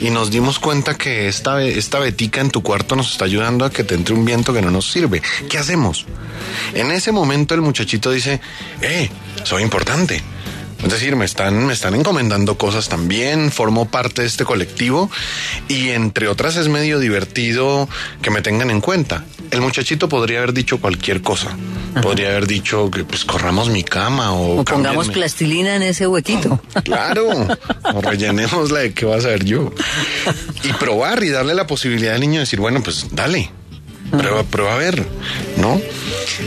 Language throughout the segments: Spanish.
y nos dimos cuenta que esta, esta betica en tu cuarto nos está ayudando a que te entre un viento que no nos sirve. ¿Qué hacemos? En ese momento el muchachito dice, eh, soy importante es decir, me están, me están encomendando cosas también, formo parte de este colectivo y entre otras es medio divertido que me tengan en cuenta. El muchachito podría haber dicho cualquier cosa. Podría haber dicho que pues corramos mi cama o... O pongamos plastilina en ese huequito. claro, o rellenemos la de qué vas a ver yo. Y probar y darle la posibilidad al niño de decir, bueno, pues dale, prueba, prueba a ver, ¿no?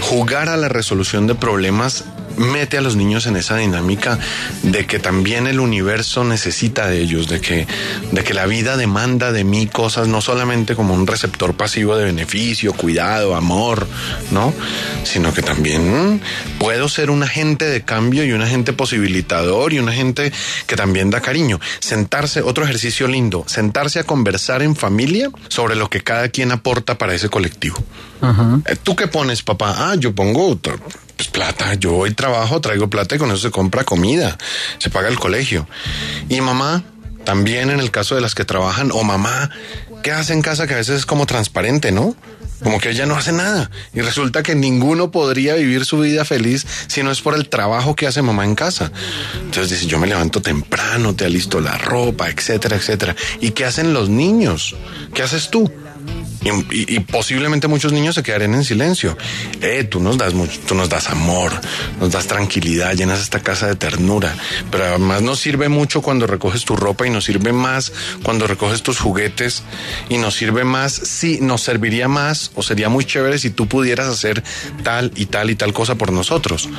Jugar a la resolución de problemas mete a los niños en esa dinámica de que también el universo necesita de ellos, de que, de que la vida demanda de mí cosas no solamente como un receptor pasivo de beneficio, cuidado, amor, ¿no? Sino que también puedo ser un agente de cambio y un agente posibilitador y un agente que también da cariño. Sentarse, otro ejercicio lindo, sentarse a conversar en familia sobre lo que cada quien aporta para ese colectivo. Eh, ¿Tú qué pones, papá? Ah, yo pongo pues plata, yo hoy trabajo, traigo plata y con eso se compra comida, se paga el colegio. Y mamá, también en el caso de las que trabajan, o mamá, ¿qué hace en casa que a veces es como transparente, ¿no? Como que ella no hace nada. Y resulta que ninguno podría vivir su vida feliz si no es por el trabajo que hace mamá en casa. Entonces dice, yo me levanto temprano, te alisto la ropa, etcétera, etcétera. ¿Y qué hacen los niños? ¿Qué haces tú? Y, posiblemente muchos niños se quedarían en silencio. Eh, tú nos das mucho, tú nos das amor, nos das tranquilidad, llenas esta casa de ternura. Pero además nos sirve mucho cuando recoges tu ropa y nos sirve más cuando recoges tus juguetes y nos sirve más, sí, nos serviría más o sería muy chévere si tú pudieras hacer tal y tal y tal cosa por nosotros.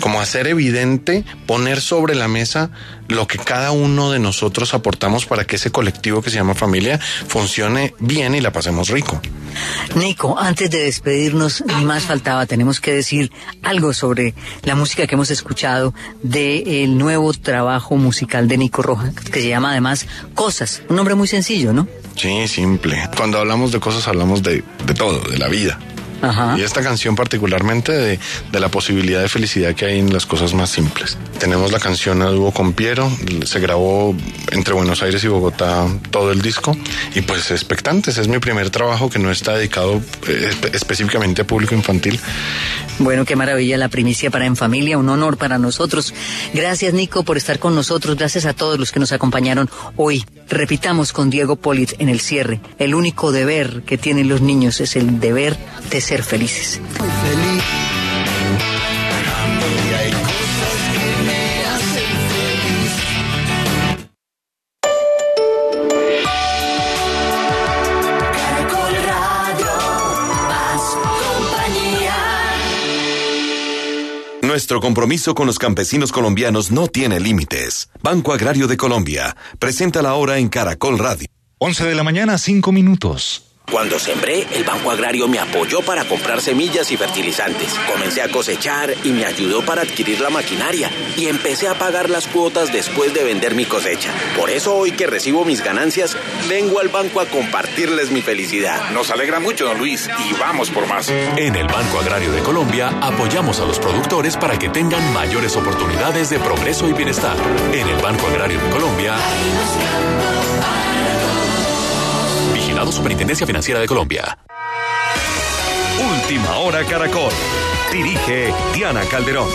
Como hacer evidente, poner sobre la mesa lo que cada uno de nosotros aportamos para que ese colectivo que se llama familia funcione bien y la pasemos rico. Nico, antes de despedirnos, ni más faltaba, tenemos que decir algo sobre la música que hemos escuchado del nuevo trabajo musical de Nico Roja, que se llama además Cosas, un nombre muy sencillo, ¿no? Sí, simple. Cuando hablamos de cosas hablamos de, de todo, de la vida. Y esta canción particularmente de, la posibilidad de felicidad que hay en las cosas más simples. Tenemos la canción a dúo con Piero, se grabó entre Buenos Aires y Bogotá todo el disco y pues expectantes, es mi primer trabajo que no está dedicado eh, específicamente a público infantil. Bueno, qué maravilla la primicia para En Familia, un honor para nosotros. Gracias Nico por estar con nosotros, gracias a todos los que nos acompañaron hoy. Repitamos con Diego Polit en el cierre, el único deber que tienen los niños es el deber de ser felices. Nuestro compromiso con los campesinos colombianos no tiene límites. Banco Agrario de Colombia presenta la hora en Caracol Radio. 11 de la mañana, 5 minutos. Cuando sembré, el Banco Agrario me apoyó para comprar semillas y fertilizantes. Comencé a cosechar y me ayudó para adquirir la maquinaria. Y empecé a pagar las cuotas después de vender mi cosecha. Por eso hoy que recibo mis ganancias, vengo al banco a compartirles mi felicidad. Nos alegra mucho, don Luis, y vamos por más. En el Banco Agrario de Colombia apoyamos a los productores para que tengan mayores oportunidades de progreso y bienestar. En el Banco Agrario de Colombia. Superintendencia Financiera de Colombia. Última hora Caracol. Dirige Diana Calderón.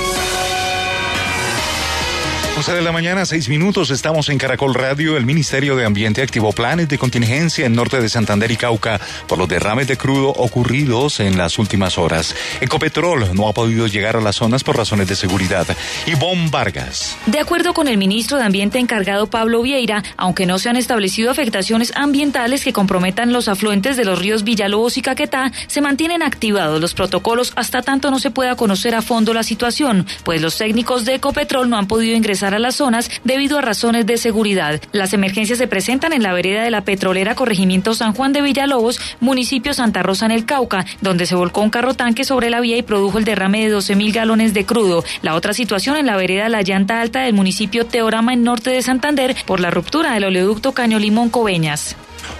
11 de la mañana, 6 minutos, estamos en Caracol Radio. El Ministerio de Ambiente activó planes de contingencia en norte de Santander y Cauca por los derrames de crudo ocurridos en las últimas horas. Ecopetrol no ha podido llegar a las zonas por razones de seguridad. Ivonne Vargas. De acuerdo con el ministro de Ambiente encargado Pablo Vieira, aunque no se han establecido afectaciones ambientales que comprometan los afluentes de los ríos Villalobos y Caquetá, se mantienen activados los protocolos hasta tanto no se pueda conocer a fondo la situación, pues los técnicos de Ecopetrol no han podido ingresar a las zonas debido a razones de seguridad. Las emergencias se presentan en la vereda de la petrolera Corregimiento San Juan de Villalobos, municipio Santa Rosa en el Cauca, donde se volcó un carro tanque sobre la vía y produjo el derrame de 12 mil galones de crudo. La otra situación en la vereda La Llanta Alta del municipio Teorama en norte de Santander por la ruptura del oleoducto Caño Limón Coveñas.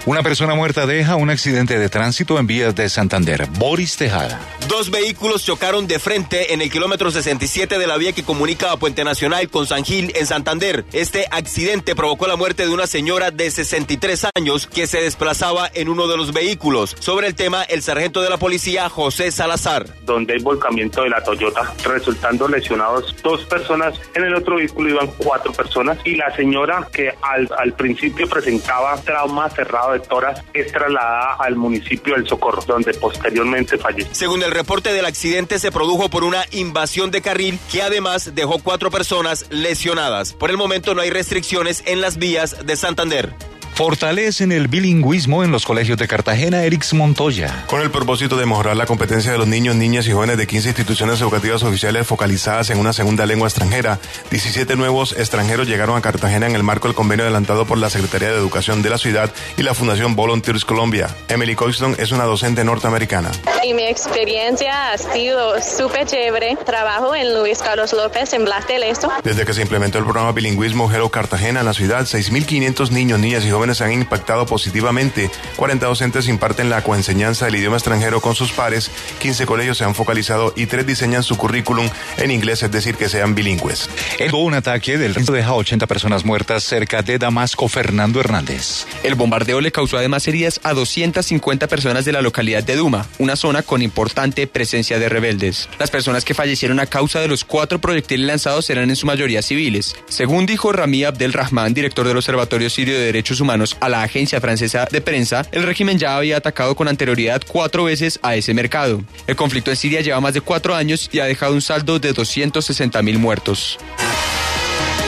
Una persona muerta deja un accidente de tránsito en vías de Santander. Boris Tejada. Dos vehículos chocaron de frente en el kilómetro 67 de la vía que comunica a Puente Nacional con San Gil en Santander. Este accidente provocó la muerte de una señora de 63 años que se desplazaba en uno de los vehículos. Sobre el tema, el sargento de la policía, José Salazar. Donde hay volcamiento de la Toyota, resultando lesionados dos personas. En el otro vehículo iban cuatro personas y la señora que al, al principio presentaba trauma cerrado de toras es trasladada al municipio del Socorro, donde posteriormente falleció. Según el reporte del accidente, se produjo por una invasión de carril que además dejó cuatro personas lesionadas. Por el momento no hay restricciones en las vías de Santander. Fortalecen el bilingüismo en los colegios de Cartagena, Erix Montoya. Con el propósito de mejorar la competencia de los niños, niñas y jóvenes de 15 instituciones educativas oficiales focalizadas en una segunda lengua extranjera, 17 nuevos extranjeros llegaron a Cartagena en el marco del convenio adelantado por la Secretaría de Educación de la ciudad y la Fundación Volunteers Colombia. Emily Coxton es una docente norteamericana. Y mi experiencia ha sido súper chévere. Trabajo en Luis Carlos López en Blas del Esto. Desde que se implementó el programa bilingüismo Hello Cartagena en la ciudad, 6.500 niños, niñas y jóvenes se han impactado positivamente. 40 docentes imparten la coenseñanza del idioma extranjero con sus pares, 15 colegios se han focalizado y 3 diseñan su currículum en inglés, es decir, que sean bilingües. Hubo un ataque del resto deja 80 personas muertas cerca de Damasco, Fernando Hernández. El bombardeo le causó además heridas a 250 personas de la localidad de Duma, una zona con importante presencia de rebeldes. Las personas que fallecieron a causa de los cuatro proyectiles lanzados eran en su mayoría civiles. Según dijo Rami Abdelrahman, director del Observatorio Sirio de Derechos Humanos, a la agencia francesa de prensa, el régimen ya había atacado con anterioridad cuatro veces a ese mercado. El conflicto en Siria lleva más de cuatro años y ha dejado un saldo de 260 mil muertos.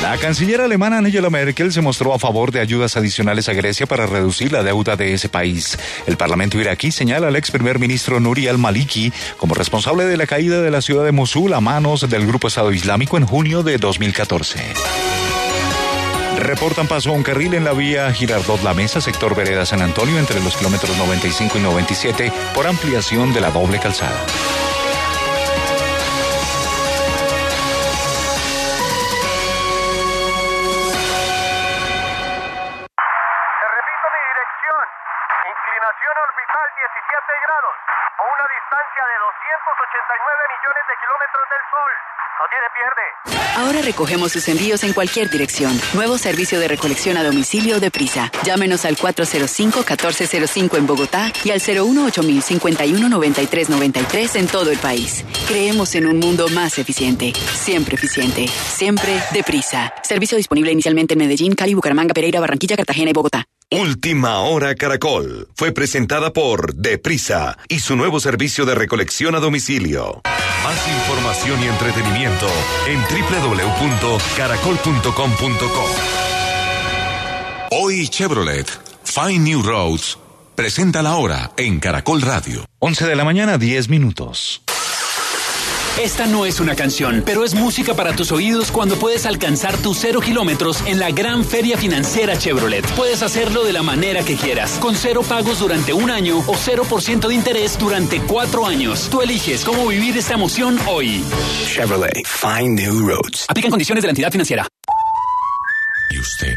La canciller alemana Angela Merkel se mostró a favor de ayudas adicionales a Grecia para reducir la deuda de ese país. El Parlamento iraquí señala al ex primer ministro Nuri al-Maliki como responsable de la caída de la ciudad de Mosul a manos del grupo Estado Islámico en junio de 2014. Reportan paso a un carril en la vía Girardot La Mesa, sector Vereda San Antonio, entre los kilómetros 95 y 97, por ampliación de la doble calzada. Pierde. Ahora recogemos sus envíos en cualquier dirección. Nuevo servicio de recolección a domicilio de Prisa. Llámenos al 405-1405 en Bogotá y al 018-519393 en todo el país. Creemos en un mundo más eficiente. Siempre eficiente. Siempre deprisa. Servicio disponible inicialmente en Medellín, Cali, Bucaramanga, Pereira, Barranquilla, Cartagena y Bogotá. Última Hora Caracol fue presentada por Deprisa y su nuevo servicio de recolección a domicilio. Más información y entretenimiento en www.caracol.com.co. Hoy Chevrolet, Find New Roads, presenta la hora en Caracol Radio. 11 de la mañana, 10 minutos. Esta no es una canción, pero es música para tus oídos cuando puedes alcanzar tus cero kilómetros en la gran feria financiera Chevrolet. Puedes hacerlo de la manera que quieras, con cero pagos durante un año o 0% de interés durante cuatro años. Tú eliges cómo vivir esta emoción hoy. Chevrolet, find new roads. Aplican condiciones de la entidad financiera. ¿Y usted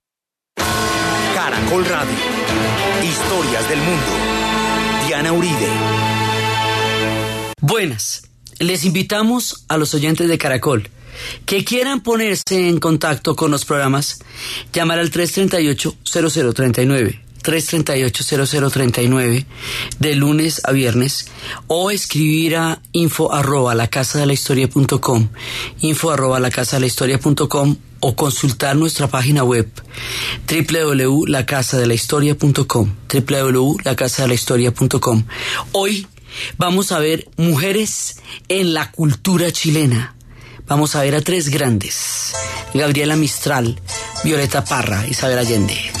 Caracol Radio. Historias del mundo. Diana Uribe. Buenas. Les invitamos a los oyentes de Caracol que quieran ponerse en contacto con los programas, llamar al 338-0039. 338-0039 de lunes a viernes o escribir a info arroba la casa de la historia punto com, info arroba la casa de la historia punto com o consultar nuestra página web www.lacasadelahistoria.com www.lacasadelahistoria.com Hoy vamos a ver mujeres en la cultura chilena. Vamos a ver a tres grandes. Gabriela Mistral, Violeta Parra, Isabel Allende.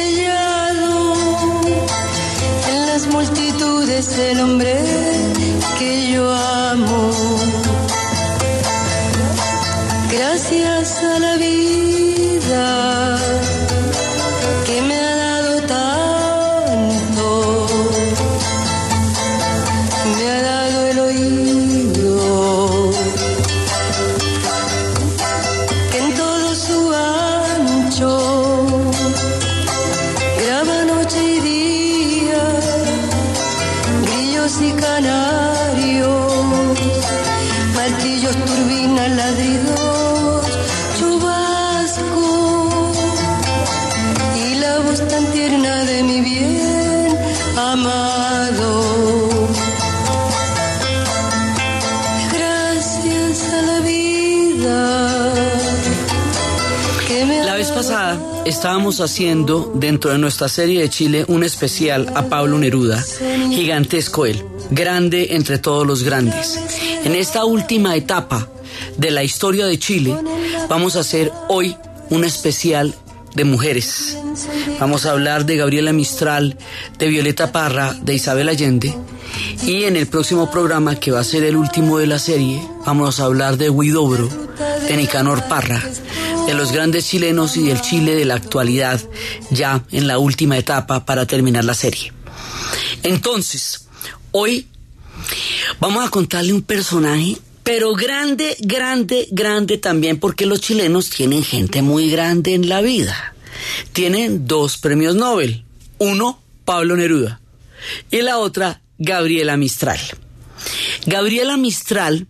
multitudes el hombre que yo amo. Gracias a la vida estábamos haciendo dentro de nuestra serie de Chile un especial a Pablo Neruda, gigantesco él, grande entre todos los grandes. En esta última etapa de la historia de Chile vamos a hacer hoy un especial de mujeres. Vamos a hablar de Gabriela Mistral, de Violeta Parra, de Isabel Allende. Y en el próximo programa, que va a ser el último de la serie, vamos a hablar de Huidobro, de Nicanor Parra, de los grandes chilenos y del Chile de la actualidad, ya en la última etapa para terminar la serie. Entonces, hoy vamos a contarle un personaje, pero grande, grande, grande también, porque los chilenos tienen gente muy grande en la vida. Tienen dos premios Nobel. Uno, Pablo Neruda. Y la otra, Gabriela Mistral. Gabriela Mistral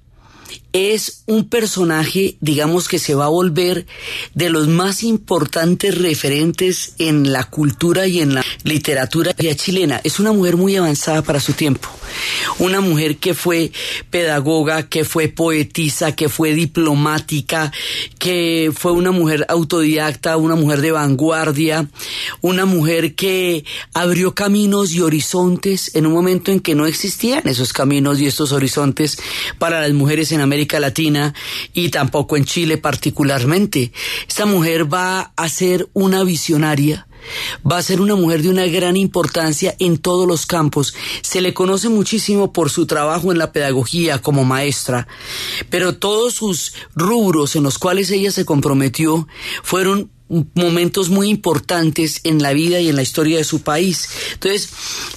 es un personaje, digamos, que se va a volver de los más importantes referentes en la cultura y en la literatura chilena. Es una mujer muy avanzada para su tiempo. Una mujer que fue pedagoga, que fue poetisa, que fue diplomática, que fue una mujer autodidacta, una mujer de vanguardia, una mujer que abrió caminos y horizontes en un momento en que no existían esos caminos y estos horizontes para las mujeres en América Latina y tampoco en Chile particularmente. Esta mujer va a ser una visionaria. Va a ser una mujer de una gran importancia en todos los campos. Se le conoce muchísimo por su trabajo en la pedagogía como maestra, pero todos sus rubros en los cuales ella se comprometió fueron momentos muy importantes en la vida y en la historia de su país. Entonces,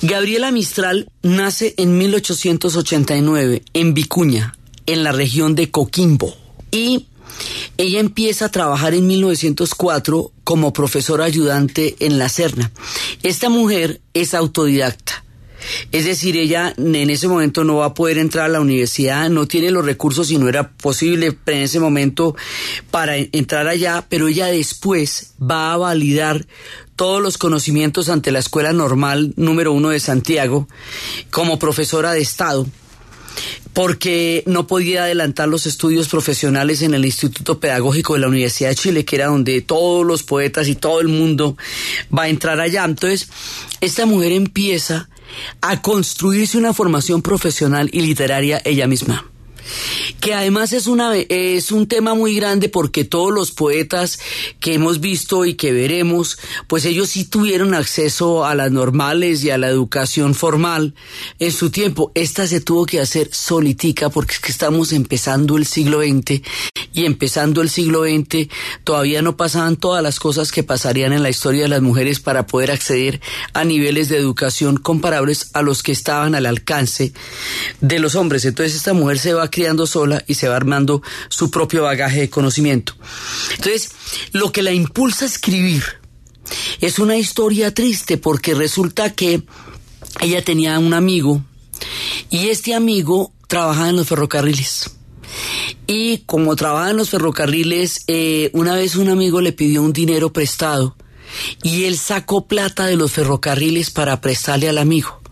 Gabriela Mistral nace en 1889 en Vicuña, en la región de Coquimbo. Y ella empieza a trabajar en 1904 como profesora ayudante en la Serna. Esta mujer es autodidacta. Es decir, ella en ese momento no va a poder entrar a la universidad, no tiene los recursos y no era posible en ese momento para entrar allá, pero ella después va a validar todos los conocimientos ante la Escuela Normal número uno de Santiago como profesora de Estado porque no podía adelantar los estudios profesionales en el Instituto Pedagógico de la Universidad de Chile, que era donde todos los poetas y todo el mundo va a entrar allá. Entonces, esta mujer empieza a construirse una formación profesional y literaria ella misma. Que además es una es un tema muy grande porque todos los poetas que hemos visto y que veremos, pues ellos sí tuvieron acceso a las normales y a la educación formal en su tiempo. Esta se tuvo que hacer solitica porque es que estamos empezando el siglo XX y empezando el siglo XX todavía no pasaban todas las cosas que pasarían en la historia de las mujeres para poder acceder a niveles de educación comparables a los que estaban al alcance de los hombres. Entonces esta mujer se va criando sola y se va armando su propio bagaje de conocimiento. Entonces, lo que la impulsa a escribir es una historia triste porque resulta que ella tenía un amigo y este amigo trabajaba en los ferrocarriles. Y como trabaja en los ferrocarriles, eh, una vez un amigo le pidió un dinero prestado y él sacó plata de los ferrocarriles para prestarle al amigo.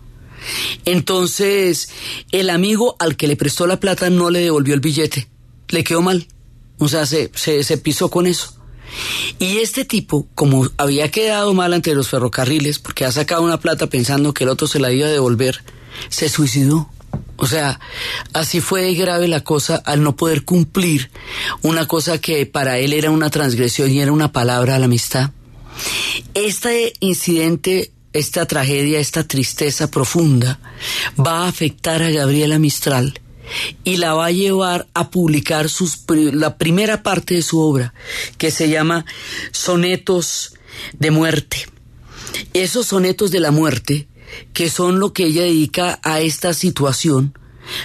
Entonces, el amigo al que le prestó la plata no le devolvió el billete. Le quedó mal. O sea, se, se, pisó con eso. Y este tipo, como había quedado mal ante los ferrocarriles, porque ha sacado una plata pensando que el otro se la iba a devolver, se suicidó. O sea, así fue grave la cosa al no poder cumplir una cosa que para él era una transgresión y era una palabra a la amistad. Este incidente, esta tragedia, esta tristeza profunda va a afectar a Gabriela Mistral y la va a llevar a publicar sus, la primera parte de su obra, que se llama Sonetos de Muerte. Esos sonetos de la muerte, que son lo que ella dedica a esta situación,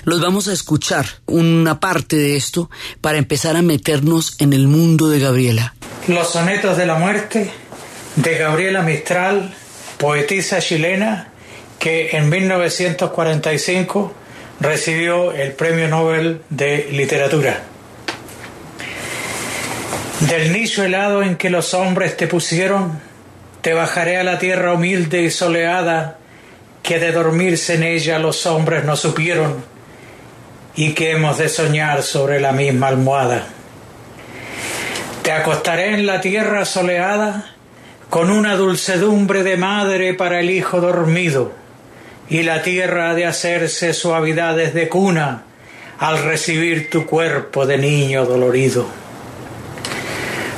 los vamos a escuchar una parte de esto para empezar a meternos en el mundo de Gabriela. Los sonetos de la muerte de Gabriela Mistral, poetisa chilena que en 1945 recibió el Premio Nobel de Literatura. Del nicho helado en que los hombres te pusieron, te bajaré a la tierra humilde y soleada, que de dormirse en ella los hombres no supieron, y que hemos de soñar sobre la misma almohada. Te acostaré en la tierra soleada, con una dulcedumbre de madre para el hijo dormido, y la tierra ha de hacerse suavidades de cuna al recibir tu cuerpo de niño dolorido.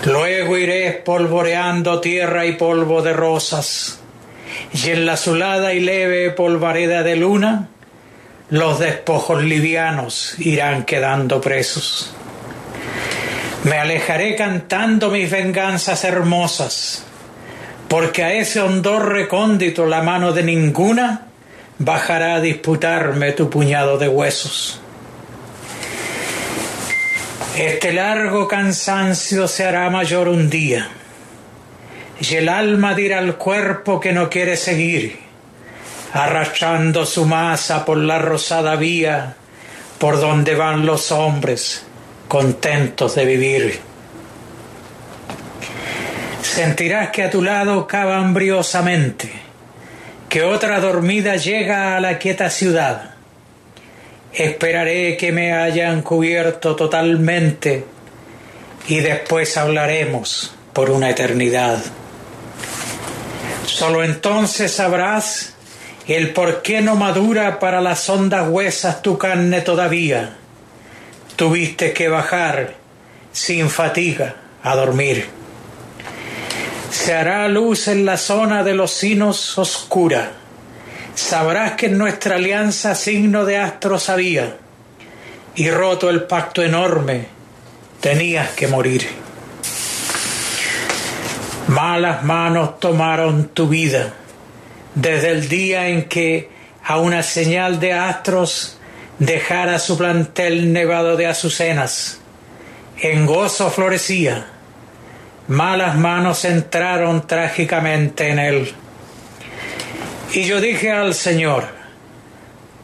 Luego iré espolvoreando tierra y polvo de rosas, y en la azulada y leve polvareda de luna, los despojos livianos irán quedando presos. Me alejaré cantando mis venganzas hermosas, porque a ese hondor recóndito la mano de ninguna bajará a disputarme tu puñado de huesos. Este largo cansancio se hará mayor un día, y el alma dirá al cuerpo que no quiere seguir, arrastrando su masa por la rosada vía por donde van los hombres contentos de vivir. Sentirás que a tu lado cava hambriosamente, que otra dormida llega a la quieta ciudad. Esperaré que me hayan cubierto totalmente y después hablaremos por una eternidad. Solo entonces sabrás el por qué no madura para las hondas huesas tu carne todavía. Tuviste que bajar sin fatiga a dormir. Se hará luz en la zona de los sinos oscura. Sabrás que en nuestra alianza signo de astros había, y roto el pacto enorme, tenías que morir. Malas manos tomaron tu vida desde el día en que a una señal de astros dejara su plantel nevado de azucenas. En gozo florecía malas manos entraron trágicamente en él. Y yo dije al Señor,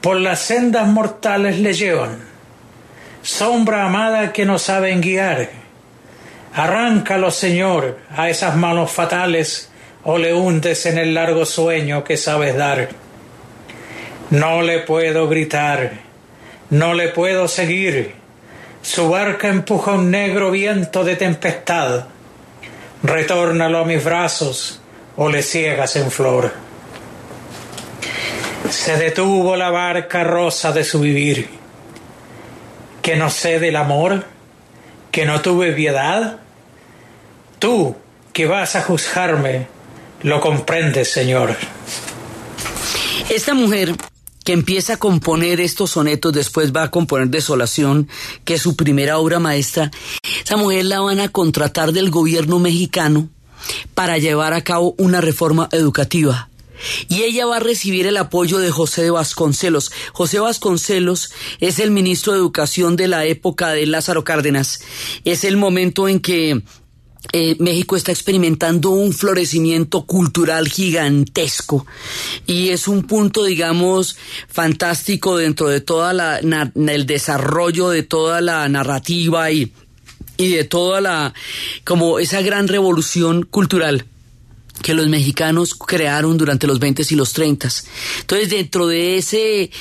por las sendas mortales le llevan, sombra amada que no saben guiar. Arráncalo, Señor, a esas manos fatales o le hundes en el largo sueño que sabes dar. No le puedo gritar, no le puedo seguir. Su barca empuja un negro viento de tempestad retórnalo a mis brazos o le ciegas en flor. Se detuvo la barca rosa de su vivir. que no sé del amor, que no tuve piedad? Tú, que vas a juzgarme, lo comprendes, Señor. Esta mujer que empieza a componer estos sonetos, después va a componer Desolación, que es su primera obra maestra, esa mujer la van a contratar del gobierno mexicano para llevar a cabo una reforma educativa. Y ella va a recibir el apoyo de José de Vasconcelos. José Vasconcelos es el ministro de Educación de la época de Lázaro Cárdenas. Es el momento en que eh, México está experimentando un florecimiento cultural gigantesco y es un punto, digamos, fantástico dentro de toda la el desarrollo de toda la narrativa y, y de toda la como esa gran revolución cultural que los mexicanos crearon durante los 20 y los 30. Entonces, dentro de ese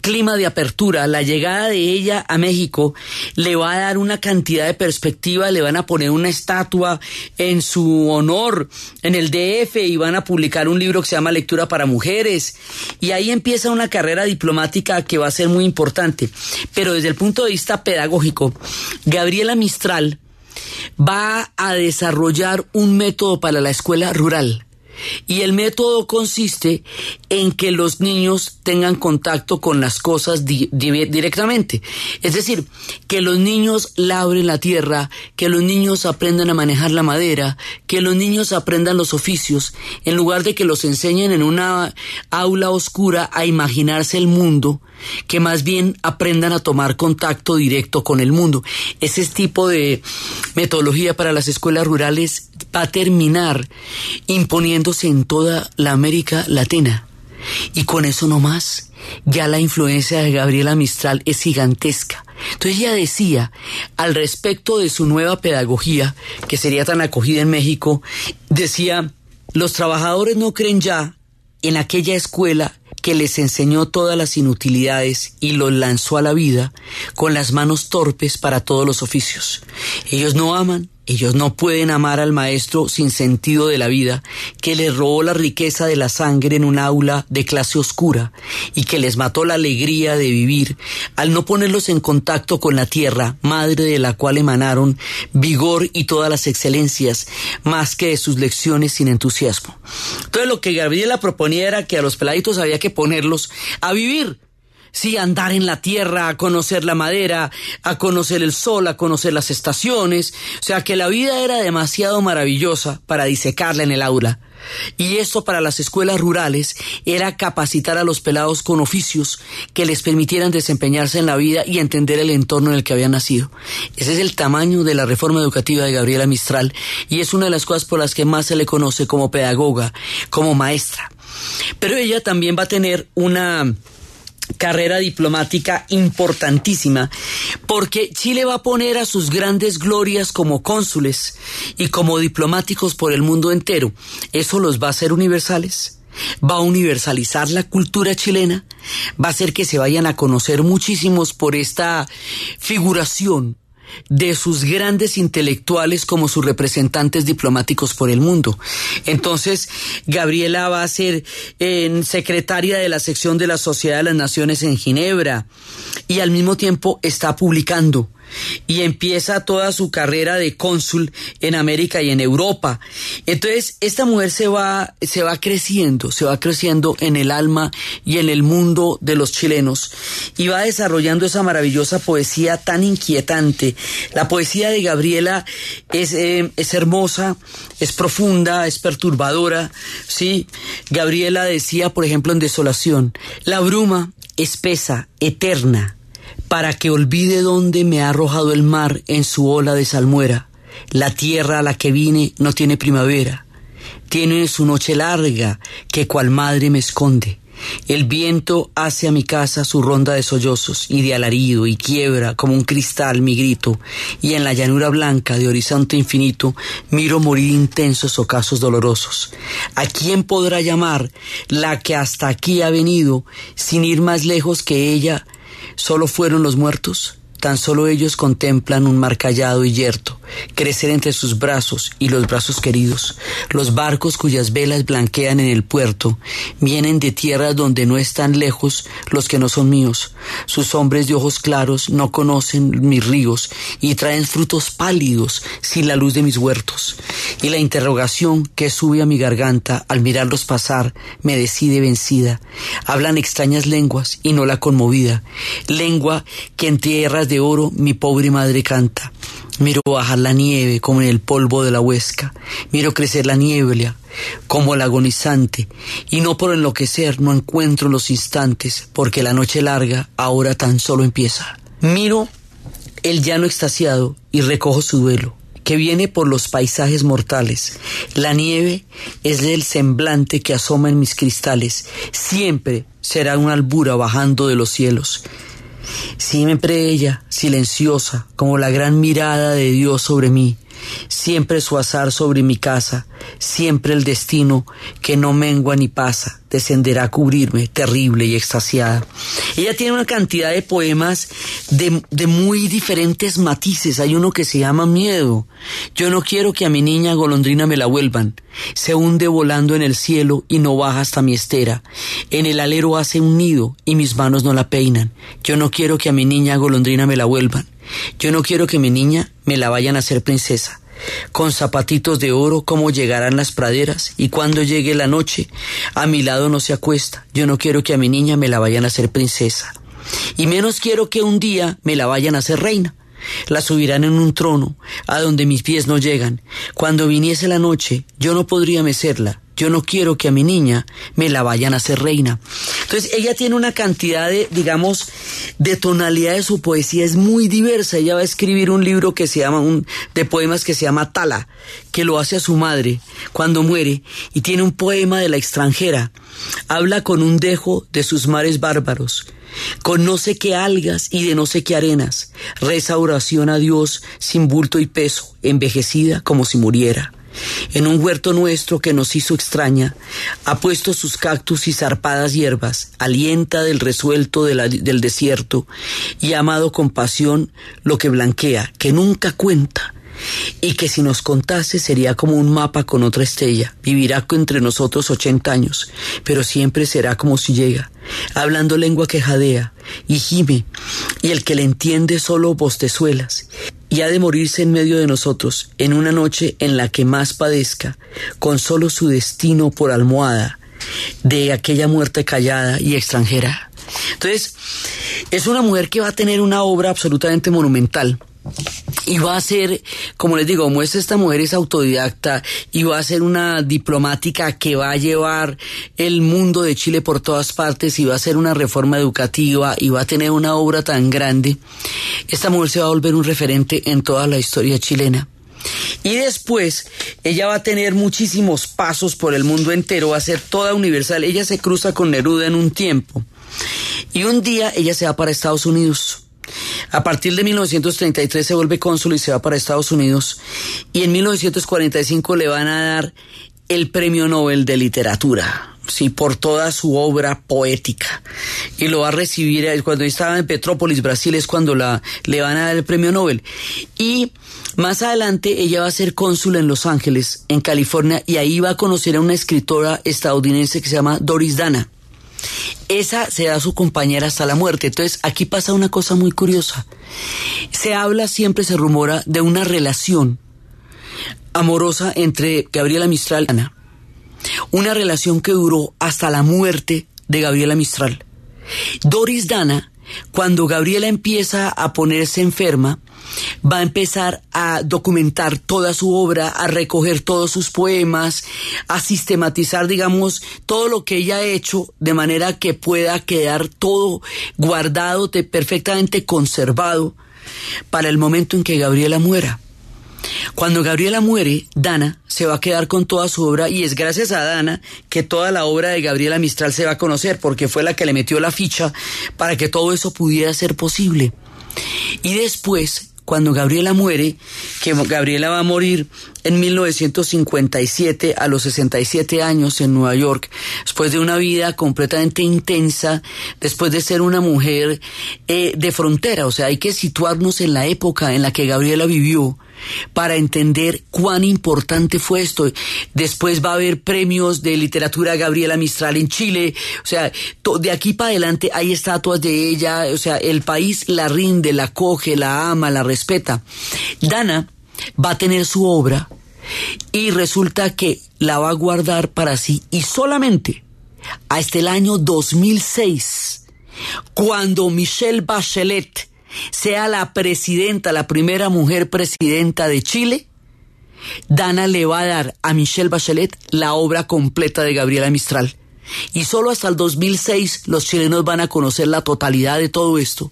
clima de apertura, la llegada de ella a México le va a dar una cantidad de perspectiva, le van a poner una estatua en su honor en el DF y van a publicar un libro que se llama Lectura para Mujeres y ahí empieza una carrera diplomática que va a ser muy importante. Pero desde el punto de vista pedagógico, Gabriela Mistral va a desarrollar un método para la escuela rural y el método consiste en que los niños tengan contacto con las cosas directamente. Es decir, que los niños labren la tierra, que los niños aprendan a manejar la madera, que los niños aprendan los oficios, en lugar de que los enseñen en una aula oscura a imaginarse el mundo, que más bien aprendan a tomar contacto directo con el mundo. Ese tipo de metodología para las escuelas rurales va a terminar imponiéndose en toda la América Latina. Y con eso no más, ya la influencia de Gabriela Mistral es gigantesca. Entonces ella decía, al respecto de su nueva pedagogía, que sería tan acogida en México, decía, los trabajadores no creen ya en aquella escuela que les enseñó todas las inutilidades y los lanzó a la vida con las manos torpes para todos los oficios. Ellos no aman, ellos no pueden amar al maestro sin sentido de la vida, que les robó la riqueza de la sangre en un aula de clase oscura y que les mató la alegría de vivir al no ponerlos en contacto con la tierra, madre de la cual emanaron vigor y todas las excelencias, más que de sus lecciones sin entusiasmo. Entonces lo que Gabriela proponía era que a los peladitos había que ponerlos a vivir Sí, andar en la tierra, a conocer la madera, a conocer el sol, a conocer las estaciones. O sea que la vida era demasiado maravillosa para disecarla en el aula. Y esto para las escuelas rurales era capacitar a los pelados con oficios que les permitieran desempeñarse en la vida y entender el entorno en el que habían nacido. Ese es el tamaño de la reforma educativa de Gabriela Mistral y es una de las cosas por las que más se le conoce como pedagoga, como maestra. Pero ella también va a tener una carrera diplomática importantísima, porque Chile va a poner a sus grandes glorias como cónsules y como diplomáticos por el mundo entero. ¿Eso los va a hacer universales? va a universalizar la cultura chilena, va a hacer que se vayan a conocer muchísimos por esta figuración de sus grandes intelectuales como sus representantes diplomáticos por el mundo. Entonces, Gabriela va a ser secretaria de la sección de la Sociedad de las Naciones en Ginebra y al mismo tiempo está publicando y empieza toda su carrera de cónsul en América y en Europa. Entonces, esta mujer se va, se va creciendo, se va creciendo en el alma y en el mundo de los chilenos y va desarrollando esa maravillosa poesía tan inquietante. La poesía de Gabriela es, eh, es hermosa, es profunda, es perturbadora, ¿sí? Gabriela decía, por ejemplo, en Desolación, la bruma espesa, eterna, para que olvide dónde me ha arrojado el mar en su ola de salmuera. La tierra a la que vine no tiene primavera. Tiene su noche larga que cual madre me esconde. El viento hace a mi casa su ronda de sollozos y de alarido y quiebra como un cristal mi grito, y en la llanura blanca de horizonte infinito miro morir intensos ocasos dolorosos. ¿A quién podrá llamar la que hasta aquí ha venido sin ir más lejos que ella? ¿Solo fueron los muertos? Tan solo ellos contemplan un mar callado y yerto, crecer entre sus brazos y los brazos queridos. Los barcos cuyas velas blanquean en el puerto vienen de tierras donde no están lejos los que no son míos. Sus hombres de ojos claros no conocen mis ríos y traen frutos pálidos sin la luz de mis huertos. Y la interrogación que sube a mi garganta al mirarlos pasar me decide vencida. Hablan extrañas lenguas y no la conmovida, lengua que en tierras de oro mi pobre madre canta. Miro bajar la nieve como en el polvo de la huesca, miro crecer la niebla como el agonizante, y no por enloquecer no encuentro los instantes, porque la noche larga ahora tan solo empieza. Miro el llano extasiado y recojo su duelo que viene por los paisajes mortales. La nieve es el semblante que asoma en mis cristales. Siempre será una albura bajando de los cielos. Siempre ella, silenciosa, como la gran mirada de Dios sobre mí, siempre su azar sobre mi casa, siempre el destino que no mengua ni pasa, descenderá a cubrirme, terrible y extasiada. Ella tiene una cantidad de poemas de, de, muy diferentes matices. Hay uno que se llama Miedo. Yo no quiero que a mi niña golondrina me la vuelvan. Se hunde volando en el cielo y no baja hasta mi estera. En el alero hace un nido y mis manos no la peinan. Yo no quiero que a mi niña golondrina me la vuelvan. Yo no quiero que mi niña me la vayan a hacer princesa. Con zapatitos de oro, cómo llegarán las praderas, y cuando llegue la noche, a mi lado no se acuesta. Yo no quiero que a mi niña me la vayan a hacer princesa. Y menos quiero que un día me la vayan a hacer reina. La subirán en un trono, a donde mis pies no llegan. Cuando viniese la noche, yo no podría mecerla. Yo no quiero que a mi niña me la vayan a hacer reina. Entonces, ella tiene una cantidad de, digamos, de tonalidad de su poesía, es muy diversa. Ella va a escribir un libro que se llama, un, de poemas que se llama Tala, que lo hace a su madre cuando muere, y tiene un poema de la extranjera. Habla con un dejo de sus mares bárbaros con no sé qué algas y de no sé qué arenas, reza oración a Dios sin bulto y peso, envejecida como si muriera. En un huerto nuestro que nos hizo extraña, ha puesto sus cactus y zarpadas hierbas, alienta del resuelto del desierto y ha amado con pasión lo que blanquea, que nunca cuenta, y que si nos contase sería como un mapa con otra estrella. Vivirá entre nosotros ochenta años, pero siempre será como si llega, hablando lengua que jadea y gime, y el que le entiende solo bostezuelas, y ha de morirse en medio de nosotros en una noche en la que más padezca, con solo su destino por almohada, de aquella muerte callada y extranjera. Entonces, es una mujer que va a tener una obra absolutamente monumental y va a ser, como les digo, como esta mujer es autodidacta y va a ser una diplomática que va a llevar el mundo de Chile por todas partes y va a ser una reforma educativa y va a tener una obra tan grande, esta mujer se va a volver un referente en toda la historia chilena. Y después ella va a tener muchísimos pasos por el mundo entero, va a ser toda universal. Ella se cruza con Neruda en un tiempo. Y un día ella se va para Estados Unidos a partir de 1933 se vuelve cónsul y se va para Estados Unidos y en 1945 le van a dar el Premio Nobel de Literatura. Sí, por toda su obra poética. Y lo va a recibir cuando estaba en Petrópolis, Brasil, es cuando la, le van a dar el premio Nobel. Y más adelante ella va a ser cónsul en Los Ángeles, en California, y ahí va a conocer a una escritora estadounidense que se llama Doris Dana esa será su compañera hasta la muerte. Entonces, aquí pasa una cosa muy curiosa. Se habla, siempre se rumora, de una relación amorosa entre Gabriela Mistral y Ana. Una relación que duró hasta la muerte de Gabriela Mistral. Doris Dana, cuando Gabriela empieza a ponerse enferma, va a empezar a documentar toda su obra, a recoger todos sus poemas, a sistematizar, digamos, todo lo que ella ha hecho de manera que pueda quedar todo guardado, perfectamente conservado para el momento en que Gabriela muera. Cuando Gabriela muere, Dana se va a quedar con toda su obra y es gracias a Dana que toda la obra de Gabriela Mistral se va a conocer porque fue la que le metió la ficha para que todo eso pudiera ser posible. Y después cuando Gabriela muere, que Gabriela va a morir en 1957 a los 67 años en Nueva York, después de una vida completamente intensa, después de ser una mujer eh, de frontera, o sea, hay que situarnos en la época en la que Gabriela vivió para entender cuán importante fue esto. Después va a haber premios de literatura Gabriela Mistral en Chile, o sea, de aquí para adelante hay estatuas de ella, o sea, el país la rinde, la coge, la ama, la respeta. Dana va a tener su obra y resulta que la va a guardar para sí y solamente hasta el año 2006, cuando Michelle Bachelet sea la presidenta, la primera mujer presidenta de Chile, Dana le va a dar a Michelle Bachelet la obra completa de Gabriela Mistral. Y solo hasta el 2006 los chilenos van a conocer la totalidad de todo esto,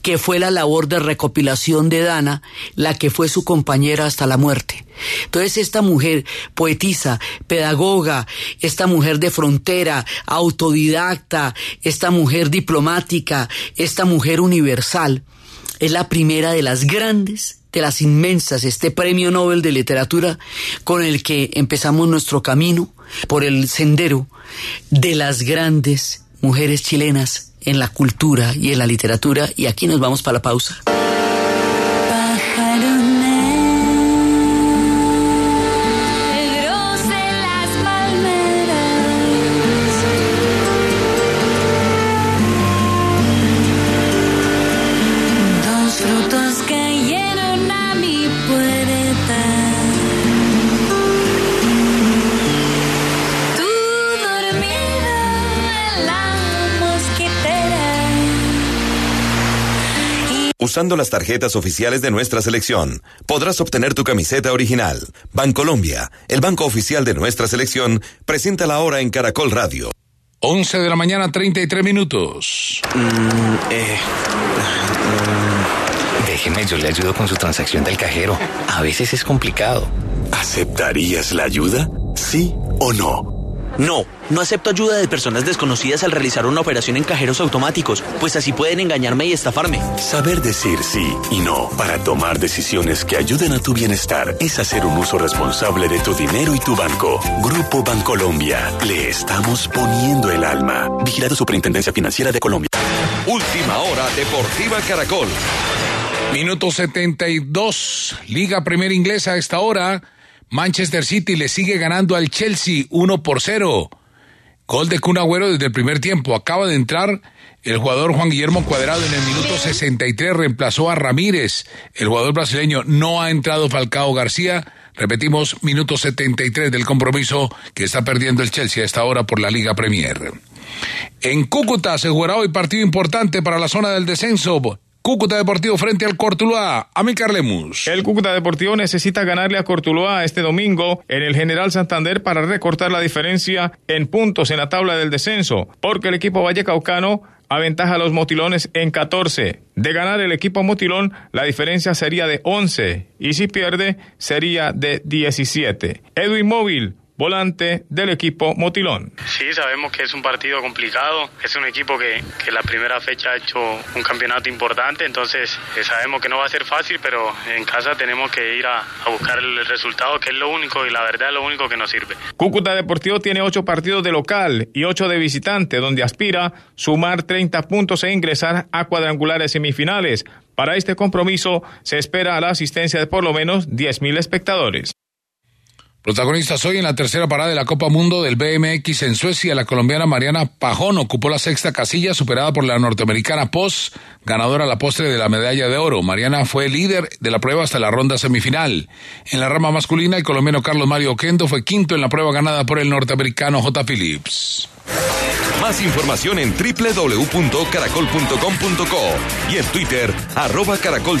que fue la labor de recopilación de Dana, la que fue su compañera hasta la muerte. Entonces esta mujer poetisa, pedagoga, esta mujer de frontera, autodidacta, esta mujer diplomática, esta mujer universal, es la primera de las grandes de las inmensas, este premio Nobel de literatura con el que empezamos nuestro camino por el sendero de las grandes mujeres chilenas en la cultura y en la literatura. Y aquí nos vamos para la pausa. Usando las tarjetas oficiales de nuestra selección, podrás obtener tu camiseta original. Bancolombia, el banco oficial de nuestra selección, presenta la hora en Caracol Radio. 11 de la mañana, 33 minutos. Mm, eh, mm, déjeme, yo le ayudo con su transacción del cajero. A veces es complicado. ¿Aceptarías la ayuda? ¿Sí o no? No, no acepto ayuda de personas desconocidas al realizar una operación en cajeros automáticos, pues así pueden engañarme y estafarme. Saber decir sí y no para tomar decisiones que ayuden a tu bienestar es hacer un uso responsable de tu dinero y tu banco. Grupo Bancolombia, le estamos poniendo el alma. Vigilado Superintendencia Financiera de Colombia. Última hora Deportiva Caracol. Minuto 72, Liga Primera Inglesa a esta hora. Manchester City le sigue ganando al Chelsea 1 por 0. Gol de Kun Agüero desde el primer tiempo. Acaba de entrar el jugador Juan Guillermo Cuadrado en el minuto 63. Reemplazó a Ramírez. El jugador brasileño no ha entrado Falcao García. Repetimos, minuto 73 del compromiso que está perdiendo el Chelsea a esta hora por la Liga Premier. En Cúcuta se jugará hoy partido importante para la zona del descenso. Cúcuta Deportivo frente al Cortuluá. Amícar Lemus. El Cúcuta Deportivo necesita ganarle a Cortuluá este domingo en el General Santander para recortar la diferencia en puntos en la tabla del descenso, porque el equipo Vallecaucano aventaja a los motilones en 14. De ganar el equipo motilón, la diferencia sería de 11 y si pierde sería de 17. Edwin Móvil volante del equipo Motilón. Sí, sabemos que es un partido complicado, es un equipo que, que la primera fecha ha hecho un campeonato importante, entonces eh, sabemos que no va a ser fácil, pero en casa tenemos que ir a, a, buscar el resultado, que es lo único y la verdad es lo único que nos sirve. Cúcuta Deportivo tiene ocho partidos de local y ocho de visitante, donde aspira sumar 30 puntos e ingresar a cuadrangulares semifinales. Para este compromiso se espera la asistencia de por lo menos 10.000 espectadores. Protagonistas hoy en la tercera parada de la Copa Mundo del BMX en Suecia, la colombiana Mariana Pajón ocupó la sexta casilla superada por la norteamericana Post, ganadora a la postre de la medalla de oro. Mariana fue líder de la prueba hasta la ronda semifinal. En la rama masculina, el colombiano Carlos Mario Oquendo fue quinto en la prueba ganada por el norteamericano J. Phillips. Más información en www.caracol.com.co y en Twitter, arroba Caracol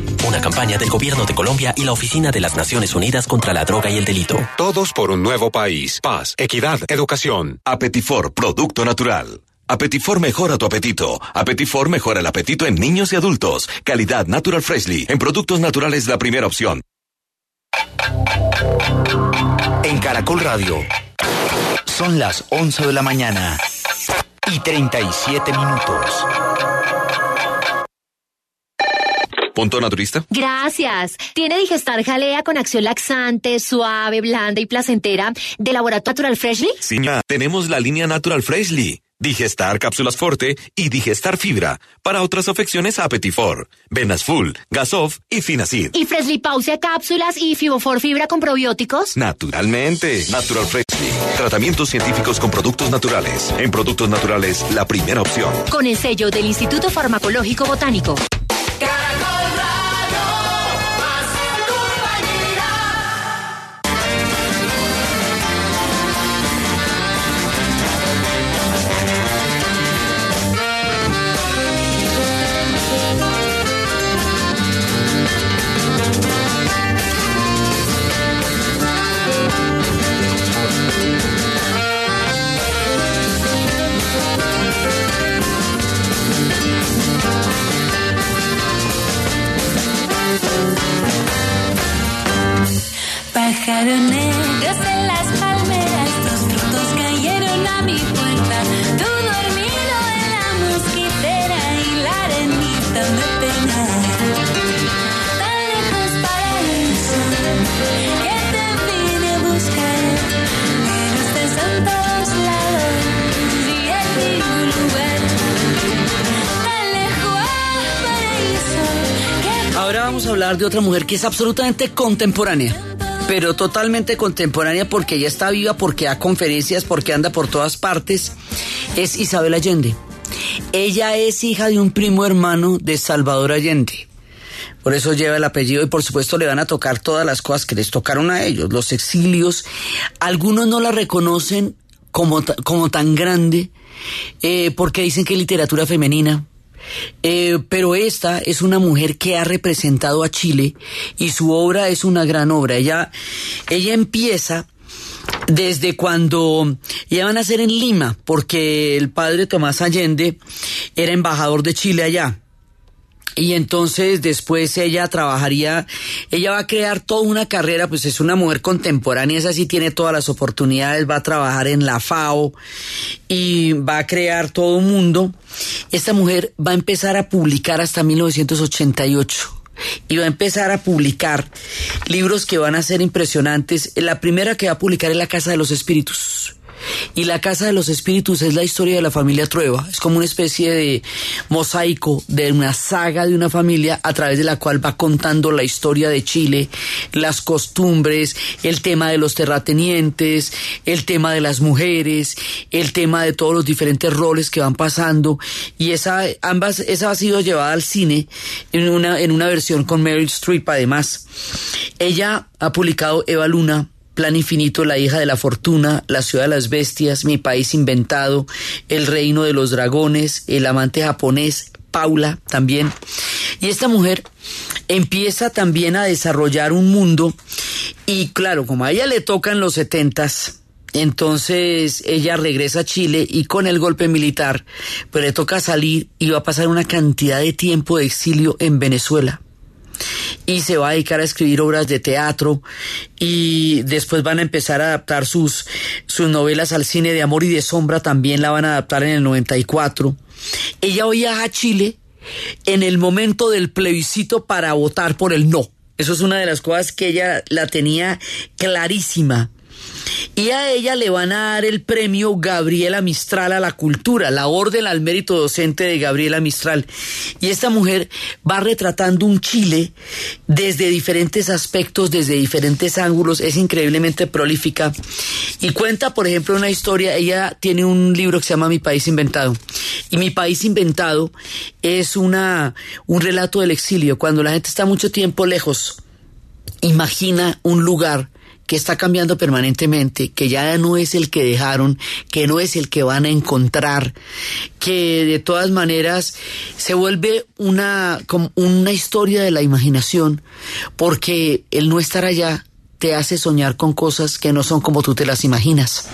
Una campaña del Gobierno de Colombia y la Oficina de las Naciones Unidas contra la Droga y el Delito. Todos por un nuevo país. Paz, equidad, educación. Apetifor, producto natural. Apetifor mejora tu apetito. Apetifor mejora el apetito en niños y adultos. Calidad Natural Freshly. En productos naturales la primera opción. En Caracol Radio. Son las 11 de la mañana y 37 minutos. ¿Punto naturista? Gracias. ¿Tiene Digestar Jalea con acción laxante, suave, blanda y placentera de Laboratorio Natural Freshly? Sí, ya. Tenemos la línea Natural Freshly. Digestar Cápsulas Forte y Digestar Fibra. Para otras afecciones, Apetifor, Venas Full, Gasof y Finacid. ¿Y Freshly Pause cápsulas y Fibofor Fibra con probióticos? Naturalmente. Natural Freshly. Tratamientos científicos con productos naturales. En productos naturales, la primera opción. Con el sello del Instituto Farmacológico Botánico. Pájaros negros en las palmeras, tus frutos cayeron a mi puerta. Tú dormido en la mosquitera y la arenita me pena. Tan lejos para que te vine a buscar. Pero estás en todos lados y en ningún lugar. Tan lejos paraíso que Ahora vamos a hablar de otra mujer que es absolutamente contemporánea, pero totalmente contemporánea porque ella está viva, porque da conferencias, porque anda por todas partes. Es Isabel Allende. Ella es hija de un primo hermano de Salvador Allende. Por eso lleva el apellido y por supuesto le van a tocar todas las cosas que les tocaron a ellos, los exilios. Algunos no la reconocen como, como tan grande eh, porque dicen que es literatura femenina. Eh, pero esta es una mujer que ha representado a Chile y su obra es una gran obra. Ella, ella empieza desde cuando iban a ser en Lima, porque el padre Tomás Allende era embajador de Chile allá. Y entonces después ella trabajaría, ella va a crear toda una carrera, pues es una mujer contemporánea, esa sí tiene todas las oportunidades, va a trabajar en la FAO y va a crear todo un mundo. Esta mujer va a empezar a publicar hasta 1988 y va a empezar a publicar libros que van a ser impresionantes. La primera que va a publicar es La Casa de los Espíritus. Y la Casa de los Espíritus es la historia de la familia Trueba. Es como una especie de mosaico de una saga de una familia a través de la cual va contando la historia de Chile, las costumbres, el tema de los terratenientes, el tema de las mujeres, el tema de todos los diferentes roles que van pasando. Y esa, ambas, esa ha sido llevada al cine en una, en una versión con Meryl Streep además. Ella ha publicado Eva Luna, Plan Infinito, La hija de la fortuna, La ciudad de las bestias, Mi país inventado, El reino de los dragones, El amante japonés, Paula también. Y esta mujer empieza también a desarrollar un mundo y claro, como a ella le tocan los setentas, entonces ella regresa a Chile y con el golpe militar, pues le toca salir y va a pasar una cantidad de tiempo de exilio en Venezuela y se va a dedicar a escribir obras de teatro y después van a empezar a adaptar sus, sus novelas al cine de amor y de sombra, también la van a adaptar en el 94. Ella viaja a Chile en el momento del plebiscito para votar por el no. Eso es una de las cosas que ella la tenía clarísima. Y a ella le van a dar el premio Gabriela Mistral a la cultura, la orden al mérito docente de Gabriela Mistral. Y esta mujer va retratando un Chile desde diferentes aspectos, desde diferentes ángulos, es increíblemente prolífica. Y cuenta, por ejemplo, una historia, ella tiene un libro que se llama Mi País Inventado. Y Mi País Inventado es una, un relato del exilio, cuando la gente está mucho tiempo lejos, imagina un lugar que está cambiando permanentemente, que ya no es el que dejaron, que no es el que van a encontrar, que de todas maneras se vuelve una, como una historia de la imaginación, porque el no estar allá te hace soñar con cosas que no son como tú te las imaginas.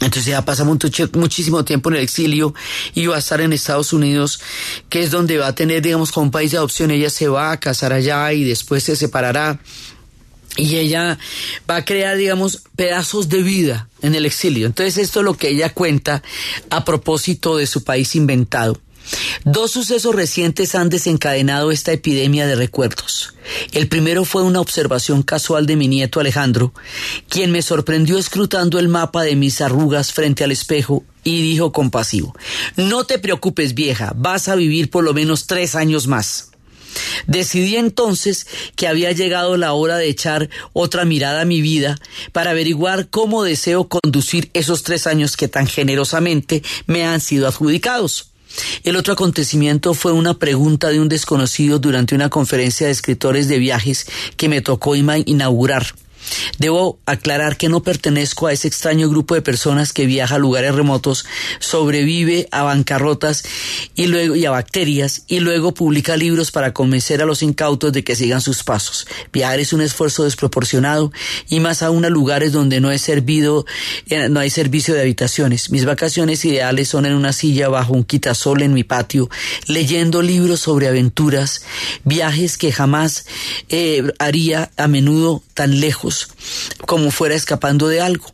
Entonces ya pasa mucho- muchísimo tiempo en el exilio y va a estar en Estados Unidos, que es donde va a tener, digamos, como un país de adopción. Ella se va a casar allá y después se separará. Y ella va a crear, digamos, pedazos de vida en el exilio. Entonces esto es lo que ella cuenta a propósito de su país inventado. Dos sucesos recientes han desencadenado esta epidemia de recuerdos. El primero fue una observación casual de mi nieto Alejandro, quien me sorprendió escrutando el mapa de mis arrugas frente al espejo y dijo compasivo, no te preocupes vieja, vas a vivir por lo menos tres años más. Decidí entonces que había llegado la hora de echar otra mirada a mi vida para averiguar cómo deseo conducir esos tres años que tan generosamente me han sido adjudicados. El otro acontecimiento fue una pregunta de un desconocido durante una conferencia de escritores de viajes que me tocó inaugurar. Debo aclarar que no pertenezco a ese extraño grupo de personas que viaja a lugares remotos, sobrevive a bancarrotas y luego y a bacterias y luego publica libros para convencer a los incautos de que sigan sus pasos. Viajar es un esfuerzo desproporcionado y más aún a lugares donde no he servido, eh, no hay servicio de habitaciones. Mis vacaciones ideales son en una silla bajo un quitasol en mi patio, leyendo libros sobre aventuras, viajes que jamás eh, haría a menudo tan lejos como fuera escapando de algo.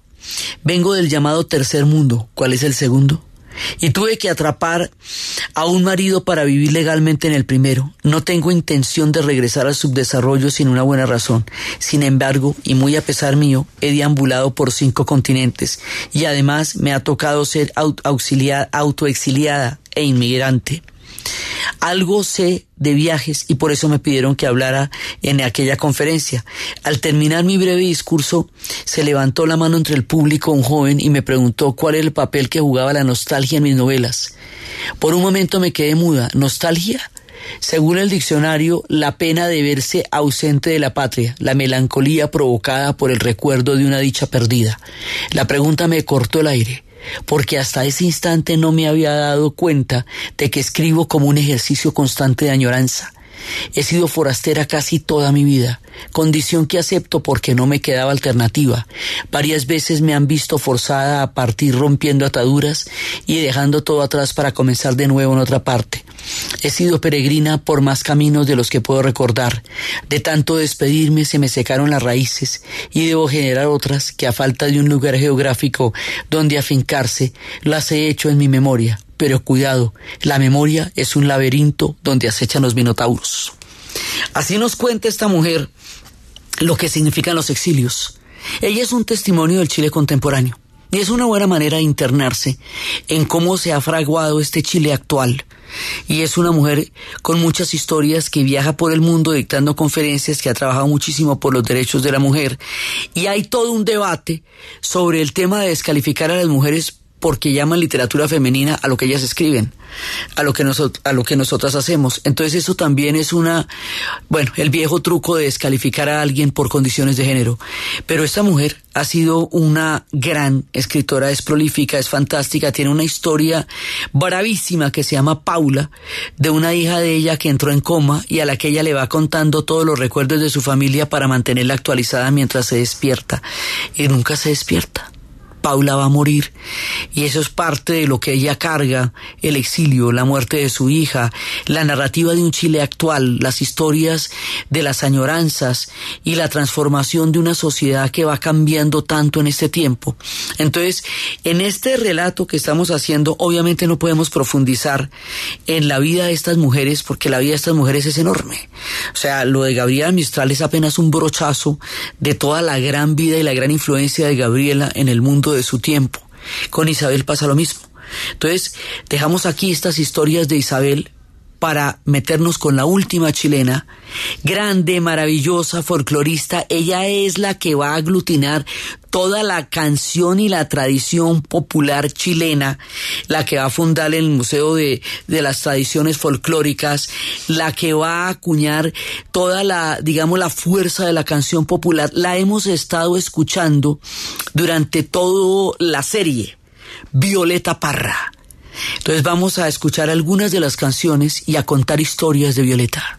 Vengo del llamado tercer mundo. ¿Cuál es el segundo? Y tuve que atrapar a un marido para vivir legalmente en el primero. No tengo intención de regresar al subdesarrollo sin una buena razón. Sin embargo, y muy a pesar mío, he deambulado por cinco continentes y además me ha tocado ser au- auxilia- autoexiliada e inmigrante. Algo sé de viajes y por eso me pidieron que hablara en aquella conferencia. Al terminar mi breve discurso, se levantó la mano entre el público un joven y me preguntó cuál era el papel que jugaba la nostalgia en mis novelas. Por un momento me quedé muda. ¿Nostalgia? Según el diccionario, la pena de verse ausente de la patria, la melancolía provocada por el recuerdo de una dicha perdida. La pregunta me cortó el aire porque hasta ese instante no me había dado cuenta de que escribo como un ejercicio constante de añoranza. He sido forastera casi toda mi vida, condición que acepto porque no me quedaba alternativa. Varias veces me han visto forzada a partir rompiendo ataduras y dejando todo atrás para comenzar de nuevo en otra parte. He sido peregrina por más caminos de los que puedo recordar. De tanto despedirme se me secaron las raíces y debo generar otras que a falta de un lugar geográfico donde afincarse las he hecho en mi memoria. Pero cuidado, la memoria es un laberinto donde acechan los minotauros. Así nos cuenta esta mujer lo que significan los exilios. Ella es un testimonio del Chile contemporáneo es una buena manera de internarse en cómo se ha fraguado este Chile actual. Y es una mujer con muchas historias que viaja por el mundo dictando conferencias, que ha trabajado muchísimo por los derechos de la mujer. Y hay todo un debate sobre el tema de descalificar a las mujeres porque llaman literatura femenina a lo que ellas escriben, a lo que a lo que nosotras hacemos. Entonces eso también es una, bueno, el viejo truco de descalificar a alguien por condiciones de género. Pero esta mujer ha sido una gran escritora, es prolífica, es fantástica, tiene una historia bravísima que se llama Paula, de una hija de ella que entró en coma y a la que ella le va contando todos los recuerdos de su familia para mantenerla actualizada mientras se despierta. Y nunca se despierta. Paula va a morir. Y eso es parte de lo que ella carga, el exilio, la muerte de su hija, la narrativa de un Chile actual, las historias de las añoranzas y la transformación de una sociedad que va cambiando tanto en este tiempo. Entonces, en este relato que estamos haciendo, obviamente no podemos profundizar en la vida de estas mujeres, porque la vida de estas mujeres es enorme. O sea, lo de Gabriela Mistral es apenas un brochazo de toda la gran vida y la gran influencia de Gabriela en el mundo de su tiempo. Con Isabel pasa lo mismo. Entonces, dejamos aquí estas historias de Isabel para meternos con la última chilena, grande, maravillosa, folclorista. Ella es la que va a aglutinar toda la canción y la tradición popular chilena, la que va a fundar el Museo de, de las Tradiciones Folclóricas, la que va a acuñar toda la, digamos, la fuerza de la canción popular. La hemos estado escuchando durante toda la serie. Violeta Parra. Entonces vamos a escuchar algunas de las canciones y a contar historias de Violeta.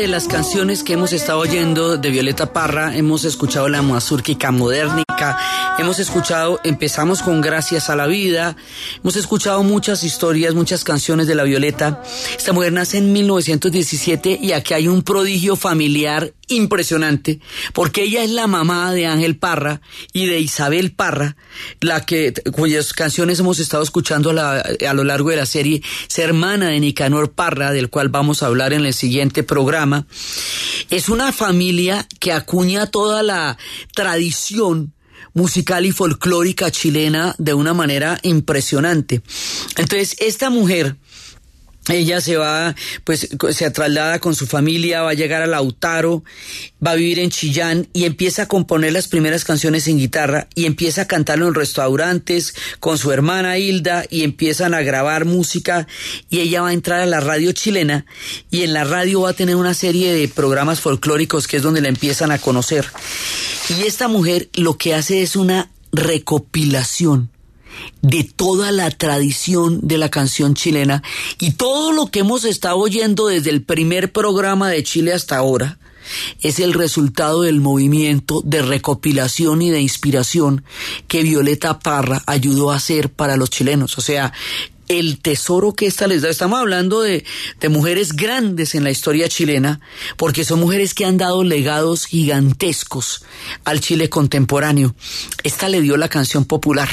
De las canciones que hemos estado oyendo de Violeta Parra. Hemos escuchado la mazurquica modernica. Hemos escuchado, empezamos con Gracias a la Vida. Hemos escuchado muchas historias, muchas canciones de la Violeta. Esta mujer nace en 1917 y aquí hay un prodigio familiar impresionante porque ella es la mamá de Ángel Parra y de Isabel Parra, la que cuyas canciones hemos estado escuchando a, lo largo de la serie, es hermana de Nicanor Parra, del cual vamos a hablar en el siguiente programa. Es una familia que acuña toda la tradición musical y folclórica chilena de una manera impresionante. Entonces, esta mujer ella se va, pues se traslada con su familia, va a llegar a Lautaro, va a vivir en Chillán y empieza a componer las primeras canciones en guitarra y empieza a cantarlo en restaurantes con su hermana Hilda y empiezan a grabar música y ella va a entrar a la radio chilena y en la radio va a tener una serie de programas folclóricos que es donde la empiezan a conocer. Y esta mujer lo que hace es una recopilación de toda la tradición de la canción chilena y todo lo que hemos estado oyendo desde el primer programa de Chile hasta ahora es el resultado del movimiento de recopilación y de inspiración que Violeta Parra ayudó a hacer para los chilenos. O sea, el tesoro que esta les da. Estamos hablando de, de mujeres grandes en la historia chilena, porque son mujeres que han dado legados gigantescos al Chile contemporáneo. Esta le dio la canción popular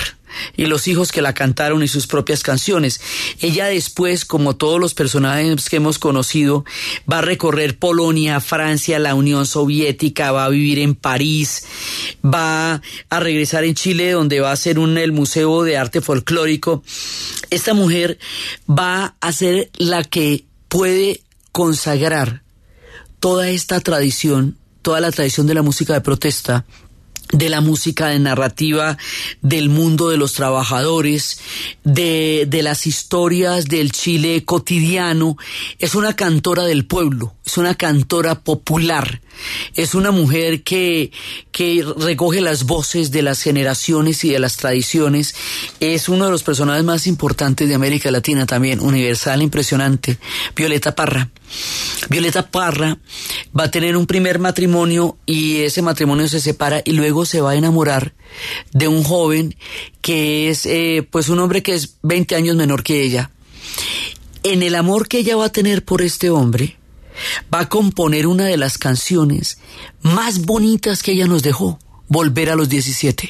y los hijos que la cantaron y sus propias canciones. Ella después, como todos los personajes que hemos conocido, va a recorrer Polonia, Francia, la Unión Soviética, va a vivir en París, va a regresar en Chile donde va a ser un, el Museo de Arte Folclórico. Esta mujer va a ser la que puede consagrar toda esta tradición, toda la tradición de la música de protesta, de la música de narrativa del mundo de los trabajadores, de, de las historias del Chile cotidiano. Es una cantora del pueblo, es una cantora popular, es una mujer que, que recoge las voces de las generaciones y de las tradiciones. Es uno de los personajes más importantes de América Latina también, universal, impresionante. Violeta Parra. Violeta Parra va a tener un primer matrimonio y ese matrimonio se separa y luego se va a enamorar de un joven que es eh, pues un hombre que es 20 años menor que ella. En el amor que ella va a tener por este hombre, va a componer una de las canciones más bonitas que ella nos dejó, Volver a los 17.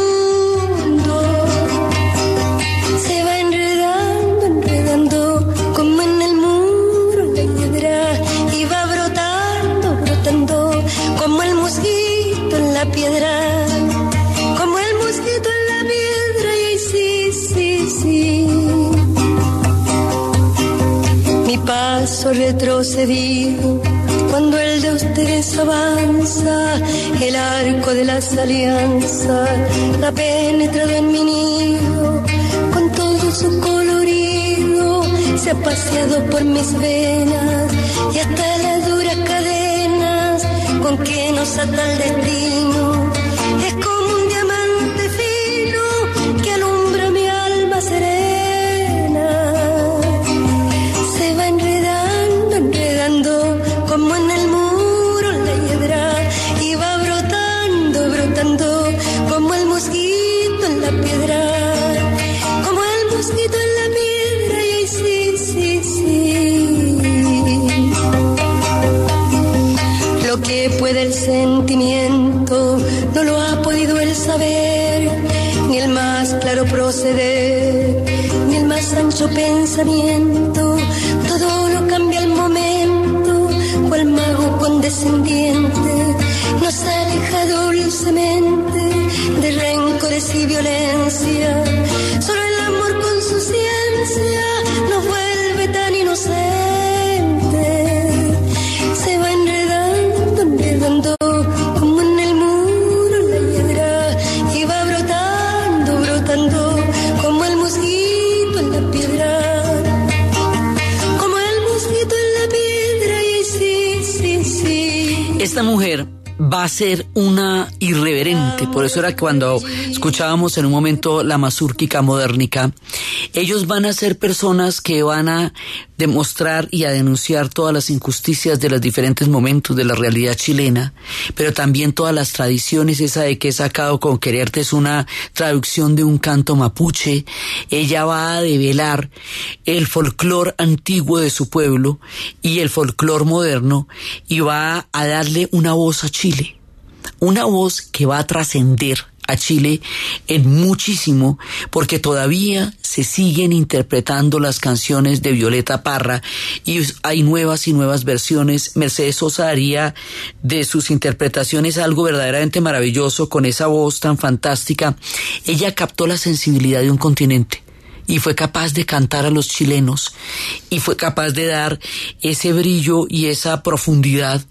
paso retrocedido cuando el de ustedes avanza, el arco de las alianzas ha penetrado en mi nido con todo su colorido, se ha paseado por mis venas y hasta las duras cadenas con que nos ata el destino. Todo lo cambia al momento, cual mago condescendiente nos aleja dulcemente de rencores y violencia. Va a ser una irreverente, por eso era cuando escuchábamos en un momento la mazúrquica modernica, ellos van a ser personas que van a demostrar y a denunciar todas las injusticias de los diferentes momentos de la realidad chilena, pero también todas las tradiciones, esa de que he sacado con quererte es una traducción de un canto mapuche, ella va a develar el folclor antiguo de su pueblo y el folclor moderno y va a darle una voz a Chile, una voz que va a trascender a Chile en muchísimo porque todavía se siguen interpretando las canciones de Violeta Parra y hay nuevas y nuevas versiones. Mercedes Sosa haría de sus interpretaciones algo verdaderamente maravilloso con esa voz tan fantástica. Ella captó la sensibilidad de un continente y fue capaz de cantar a los chilenos y fue capaz de dar ese brillo y esa profundidad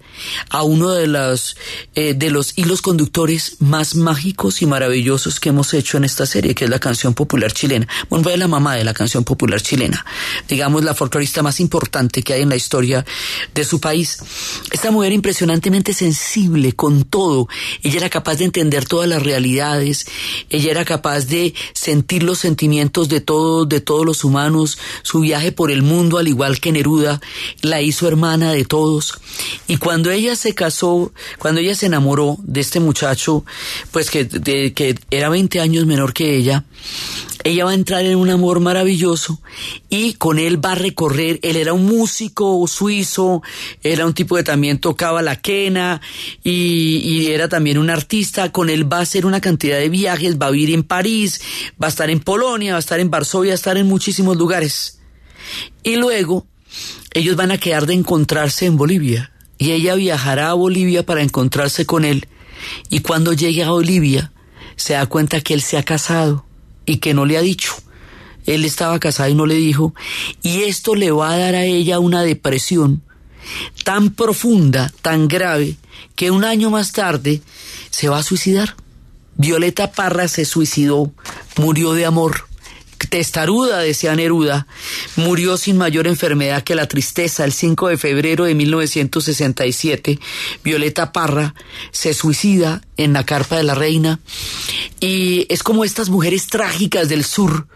a uno de los eh, de los hilos conductores más mágicos y maravillosos que hemos hecho en esta serie que es la canción popular chilena. Bueno fue la mamá de la canción popular chilena digamos la folclorista más importante que hay en la historia de su país. Esta mujer impresionantemente sensible con todo. Ella era capaz de entender todas las realidades. Ella era capaz de sentir los sentimientos de todos de todos los humanos, su viaje por el mundo, al igual que Neruda, la hizo hermana de todos. Y cuando ella se casó, cuando ella se enamoró de este muchacho, pues que, de, que era 20 años menor que ella, ella va a entrar en un amor maravilloso y con él va a recorrer, él era un músico suizo, era un tipo que también tocaba la quena y, era también un artista, con él va a hacer una cantidad de viajes, va a vivir en París, va a estar en Polonia, va a estar en Va a estar en muchísimos lugares. Y luego ellos van a quedar de encontrarse en Bolivia y ella viajará a Bolivia para encontrarse con él y cuando llegue a Bolivia se da cuenta que él se ha casado y que no le ha dicho. Él estaba casado y no le dijo. Y esto le va a dar a ella una depresión tan profunda, tan grave, que un año más tarde se va a suicidar. Violeta Parra se suicidó, murió de amor. Testaruda, decía Neruda, murió sin mayor enfermedad que la tristeza. El 5 de febrero de 1967, Violeta Parra se suicida en la carpa de la reina. Y es como estas mujeres trágicas del sur,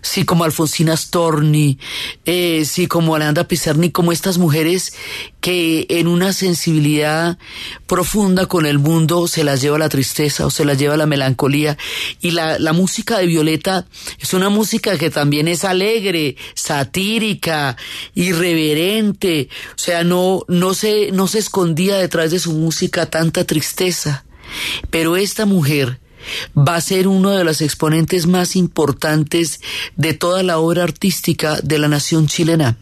sí como Alfonsina Storni, eh, sí como Alejandra Pizarni, como estas mujeres que en una sensibilidad profunda con el mundo se las lleva la tristeza o se las lleva la melancolía. Y la, la música de Violeta es una música que también es alegre, satírica, irreverente, o sea, no, no se, no se escondía detrás de su música tanta tristeza. Pero esta mujer va a ser uno de los exponentes más importantes de toda la obra artística de la nación chilena.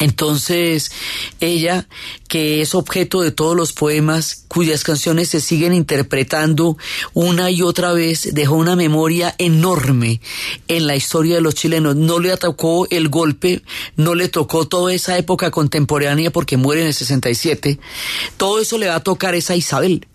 Entonces, ella, que es objeto de todos los poemas, cuyas canciones se siguen interpretando una y otra vez, dejó una memoria enorme en la historia de los chilenos. No le tocó el golpe, no le tocó toda esa época contemporánea porque muere en el 67. Todo eso le va a tocar esa Isabel.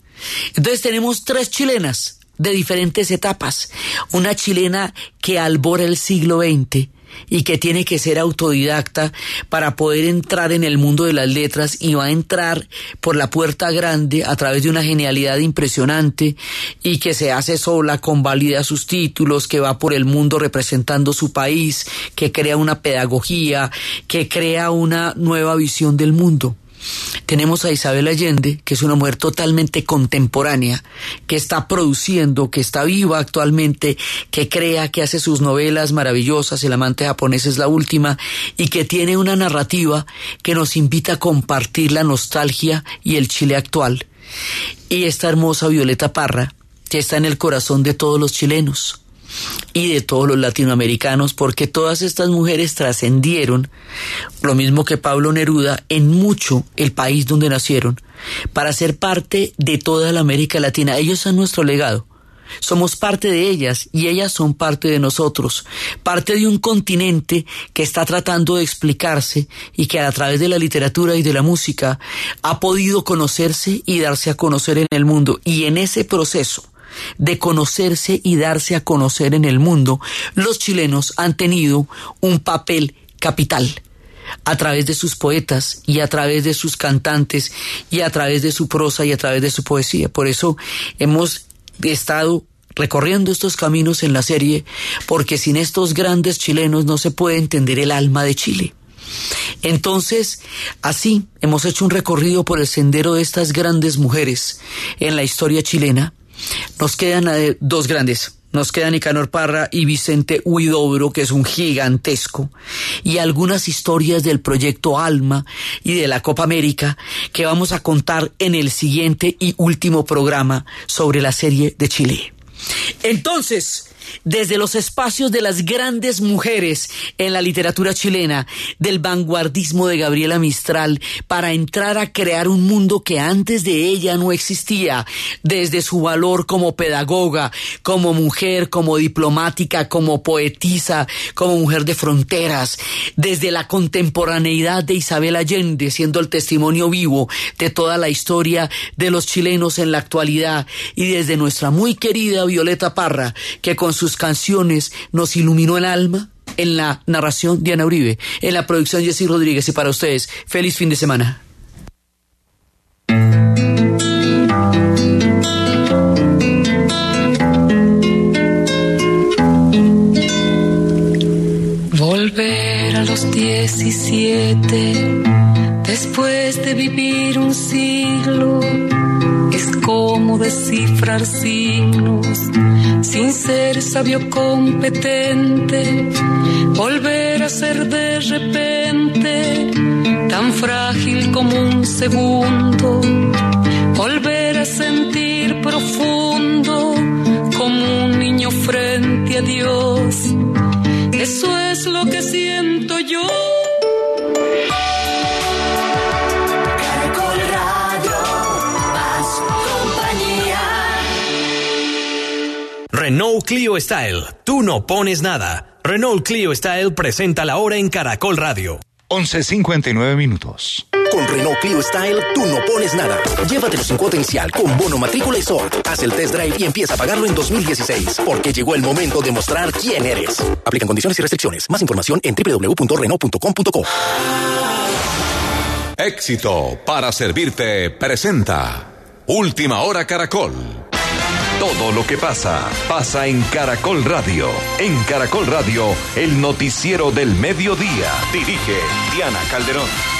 Entonces tenemos tres chilenas de diferentes etapas. Una chilena que albora el siglo XX, y que tiene que ser autodidacta para poder entrar en el mundo de las letras y va a entrar por la puerta grande a través de una genialidad impresionante y que se hace sola, convalida sus títulos, que va por el mundo representando su país, que crea una pedagogía, que crea una nueva visión del mundo. Tenemos a Isabel Allende, que es una mujer totalmente contemporánea, que está produciendo, que está viva actualmente, que crea, que hace sus novelas maravillosas, El amante japonés es la última, y que tiene una narrativa que nos invita a compartir la nostalgia y el Chile actual. Y esta hermosa Violeta Parra, que está en el corazón de todos los chilenos y de todos los latinoamericanos, porque todas estas mujeres trascendieron, lo mismo que Pablo Neruda, en mucho el país donde nacieron, para ser parte de toda la América Latina. Ellos son nuestro legado. Somos parte de ellas y ellas son parte de nosotros, parte de un continente que está tratando de explicarse y que a través de la literatura y de la música ha podido conocerse y darse a conocer en el mundo. Y en ese proceso, de conocerse y darse a conocer en el mundo, los chilenos han tenido un papel capital a través de sus poetas y a través de sus cantantes y a través de su prosa y a través de su poesía. Por eso hemos estado recorriendo estos caminos en la serie, porque sin estos grandes chilenos no se puede entender el alma de Chile. Entonces, así hemos hecho un recorrido por el sendero de estas grandes mujeres en la historia chilena, nos quedan eh, dos grandes. Nos quedan Nicanor Parra y Vicente Huidobro, que es un gigantesco, y algunas historias del proyecto Alma y de la Copa América que vamos a contar en el siguiente y último programa sobre la serie de Chile. Entonces, desde los espacios de las grandes mujeres en la literatura chilena, del vanguardismo de Gabriela Mistral, para entrar a crear un mundo que antes de ella no existía, desde su valor como pedagoga, como mujer, como diplomática, como poetisa, como mujer de fronteras, desde la contemporaneidad de Isabel Allende, siendo el testimonio vivo de toda la historia de los chilenos en la actualidad, y desde nuestra muy querida Violeta Parra, que con sus canciones nos iluminó el alma. En la narración Diana Uribe, en la producción Jessy Rodríguez y para ustedes, feliz fin de semana. Volver a los 17 después de vivir un siglo es como descifrar signos sin ser sabio competente, volver a ser de repente tan frágil como un segundo, volver a sentir profundo como un niño frente a Dios. Clio Style. Tú no pones nada. Renault Clio Style presenta la hora en Caracol Radio. 11.59 minutos. Con Renault Clio Style, tú no pones nada. Llévatelo sin cuota inicial, con bono matrícula y SOT. Haz el test drive y empieza a pagarlo en 2016, porque llegó el momento de mostrar quién eres. Aplican condiciones y restricciones. Más información en www.renault.com.co. Éxito para servirte presenta Última Hora Caracol. Todo lo que pasa, pasa en Caracol Radio. En Caracol Radio, el noticiero del mediodía. Dirige Diana Calderón.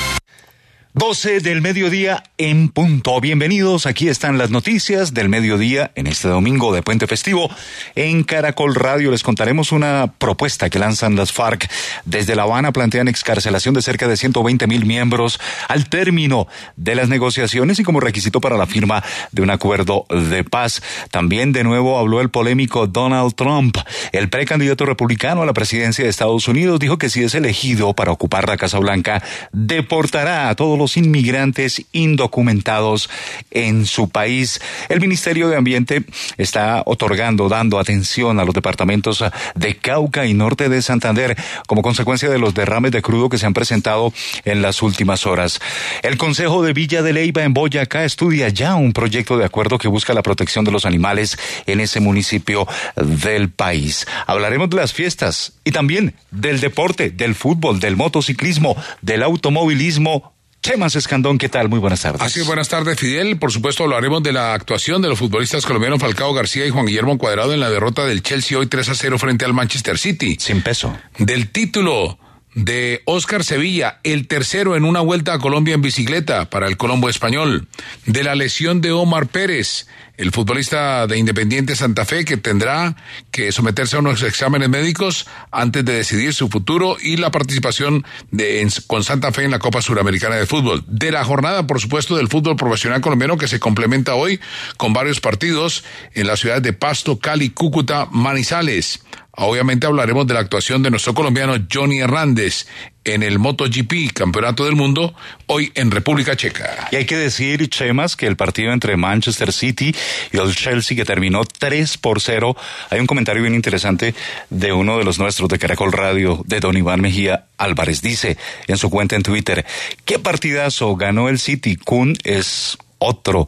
12 del mediodía en punto. Bienvenidos, aquí están las noticias del mediodía en este domingo de puente festivo. En Caracol Radio les contaremos una propuesta que lanzan las FARC. Desde La Habana plantean excarcelación de cerca de 120 mil miembros al término de las negociaciones y como requisito para la firma de un acuerdo de paz. También de nuevo habló el polémico Donald Trump. El precandidato republicano a la presidencia de Estados Unidos dijo que si es elegido para ocupar la Casa Blanca, deportará a todos los inmigrantes indocumentados en su país. El Ministerio de Ambiente está otorgando, dando atención a los departamentos de Cauca y Norte de Santander como consecuencia de los derrames de crudo que se han presentado en las últimas horas. El Consejo de Villa de Leyva en Boyacá estudia ya un proyecto de acuerdo que busca la protección de los animales en ese municipio del país. Hablaremos de las fiestas y también del deporte, del fútbol, del motociclismo, del automovilismo Chemas Escandón, ¿qué tal? Muy buenas tardes. Así buenas tardes, Fidel. Por supuesto, hablaremos de la actuación de los futbolistas colombianos Falcao García y Juan Guillermo Cuadrado en la derrota del Chelsea hoy 3 a 0 frente al Manchester City. Sin peso. Del título de Oscar Sevilla, el tercero en una vuelta a Colombia en bicicleta para el Colombo español. De la lesión de Omar Pérez, el futbolista de Independiente Santa Fe que tendrá que someterse a unos exámenes médicos antes de decidir su futuro y la participación de, con Santa Fe en la Copa Suramericana de Fútbol. De la jornada, por supuesto, del fútbol profesional colombiano que se complementa hoy con varios partidos en las ciudades de Pasto, Cali, Cúcuta, Manizales. Obviamente hablaremos de la actuación de nuestro colombiano Johnny Hernández en el MotoGP, Campeonato del Mundo, hoy en República Checa. Y hay que decir, Chemas, que el partido entre Manchester City y el Chelsea, que terminó 3 por 0, hay un comentario bien interesante de uno de los nuestros de Caracol Radio, de don Iván Mejía Álvarez. Dice en su cuenta en Twitter, ¿qué partidazo ganó el City? Kun es otro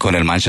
con el Manchester